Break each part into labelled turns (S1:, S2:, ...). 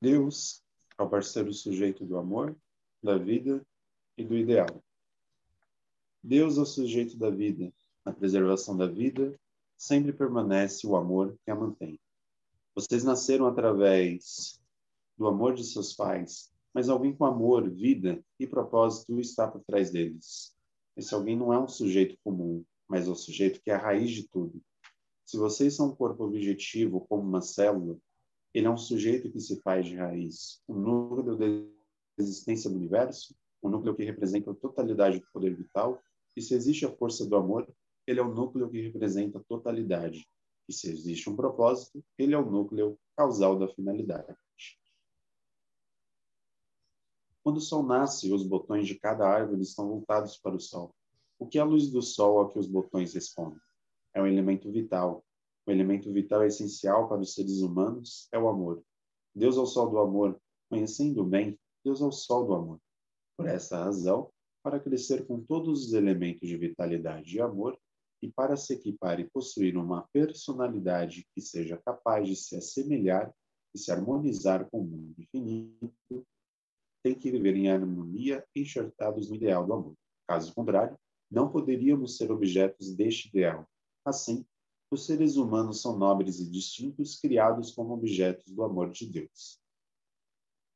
S1: Deus é o parceiro sujeito do amor, da vida e do ideal. Deus é o sujeito da vida. Na preservação da vida, sempre permanece o amor que a mantém. Vocês nasceram através do amor de seus pais, mas alguém com amor, vida e propósito está por trás deles. Esse alguém não é um sujeito comum, mas é o sujeito que é a raiz de tudo. Se vocês são um corpo objetivo, como uma célula, ele é um sujeito que se faz de raiz, o um núcleo da existência do universo, um núcleo que representa a totalidade do poder vital, e se existe a força do amor, ele é o núcleo que representa a totalidade. E se existe um propósito, ele é o núcleo causal da finalidade. Quando o sol nasce, os botões de cada árvore estão voltados para o sol. O que é a luz do sol a que os botões respondem? É um elemento vital. O elemento vital é essencial para os seres humanos é o amor. Deus é o sol do amor. Conhecendo bem, Deus é o sol do amor. Por essa razão, para crescer com todos os elementos de vitalidade e amor, e para se equipar e possuir uma personalidade que seja capaz de se assemelhar e se harmonizar com o mundo infinito, tem que viver em harmonia enxertados no ideal do amor. Caso contrário, não poderíamos ser objetos deste ideal, Assim, os seres humanos são nobres e distintos, criados como objetos do amor de Deus.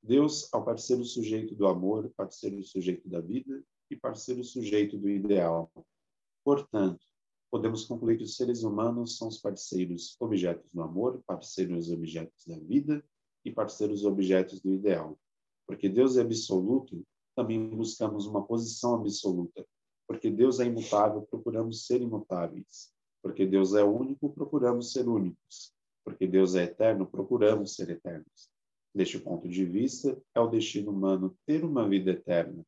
S1: Deus, ao parceiro sujeito do amor, parceiro sujeito da vida e parceiro sujeito do ideal. Portanto, podemos concluir que os seres humanos são os parceiros objetos do amor, parceiros objetos da vida e parceiros objetos do ideal. Porque Deus é absoluto, também buscamos uma posição absoluta. Porque Deus é imutável, procuramos ser imutáveis. Porque Deus é único, procuramos ser únicos. Porque Deus é eterno, procuramos ser eternos. Deste ponto de vista, é o destino humano ter uma vida eterna.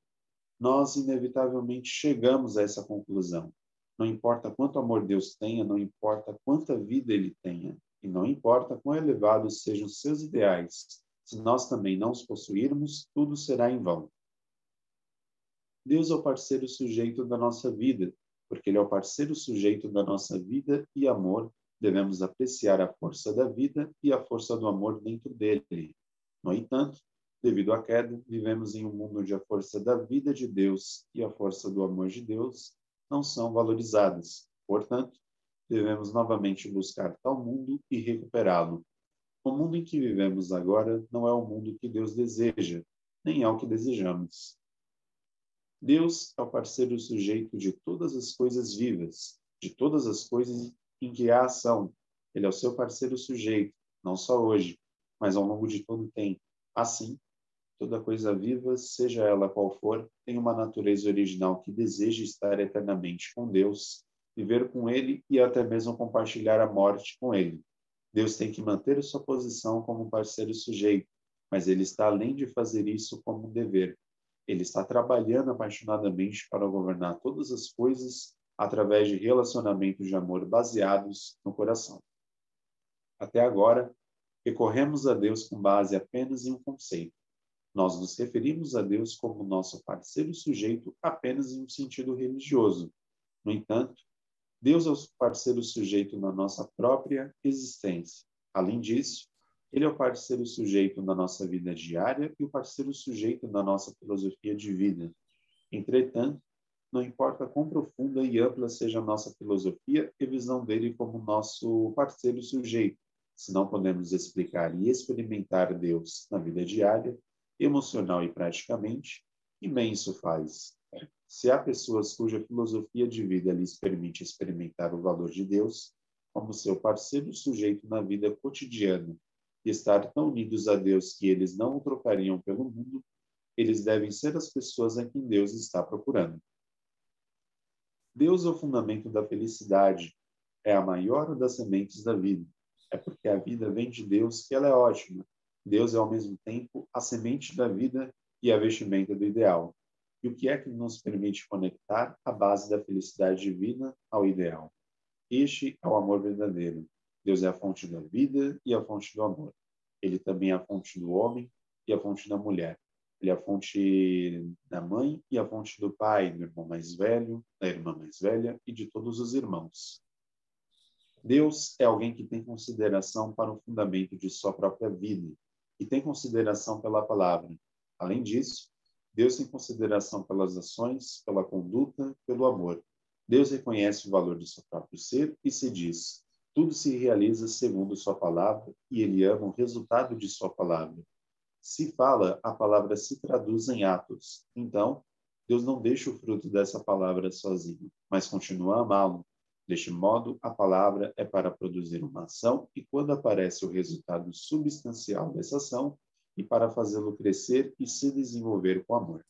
S1: Nós, inevitavelmente, chegamos a essa conclusão. Não importa quanto amor Deus tenha, não importa quanta vida ele tenha, e não importa quão elevados sejam seus ideais, se nós também não os possuirmos, tudo será em vão. Deus é o parceiro sujeito da nossa vida, porque ele é o parceiro sujeito da nossa vida e amor, devemos apreciar a força da vida e a força do amor dentro dele. No entanto, devido à queda, vivemos em um mundo onde a força da vida de Deus e a força do amor de Deus não são valorizadas. Portanto, devemos novamente buscar tal mundo e recuperá-lo. O mundo em que vivemos agora não é o mundo que Deus deseja, nem é o que desejamos. Deus é o parceiro sujeito de todas as coisas vivas, de todas as coisas em que há ação. Ele é o seu parceiro sujeito, não só hoje, mas ao longo de todo o tempo. Assim, toda coisa viva, seja ela qual for, tem uma natureza original que deseja estar eternamente com Deus, viver com Ele e até mesmo compartilhar a morte com Ele. Deus tem que manter sua posição como parceiro sujeito, mas ele está além de fazer isso como um dever. Ele está trabalhando apaixonadamente para governar todas as coisas através de relacionamentos de amor baseados no coração. Até agora, recorremos a Deus com base apenas em um conceito. Nós nos referimos a Deus como nosso parceiro sujeito apenas em um sentido religioso. No entanto, Deus é o parceiro sujeito na nossa própria existência. Além disso, ele é o parceiro sujeito na nossa vida diária e o parceiro sujeito na nossa filosofia de vida. Entretanto, não importa quão profunda e ampla seja a nossa filosofia e visão dele como nosso parceiro sujeito, se não podemos explicar e experimentar Deus na vida diária, emocional e praticamente, isso faz? Se há pessoas cuja filosofia de vida lhes permite experimentar o valor de Deus como seu parceiro sujeito na vida cotidiana e estar tão unidos a Deus que eles não o trocariam pelo mundo, eles devem ser as pessoas a quem Deus está procurando. Deus é o fundamento da felicidade, é a maior das sementes da vida. É porque a vida vem de Deus que ela é ótima. Deus é ao mesmo tempo a semente da vida e a vestimenta do ideal. E o que é que nos permite conectar a base da felicidade divina ao ideal? Este é o amor verdadeiro, Deus é a fonte da vida e a fonte do amor. Ele também é a fonte do homem e a fonte da mulher. Ele é a fonte da mãe e a fonte do pai, do irmão mais velho, da irmã mais velha e de todos os irmãos. Deus é alguém que tem consideração para o fundamento de sua própria vida e tem consideração pela palavra. Além disso, Deus tem consideração pelas ações, pela conduta, pelo amor. Deus reconhece o valor de seu próprio ser e se diz: tudo se realiza segundo sua palavra e ele ama o resultado de sua palavra. Se fala, a palavra se traduz em atos. Então, Deus não deixa o fruto dessa palavra sozinho, mas continua a amá-lo. Deste modo, a palavra é para produzir uma ação e quando aparece o resultado substancial dessa ação, e para fazê-lo crescer e se desenvolver com amor.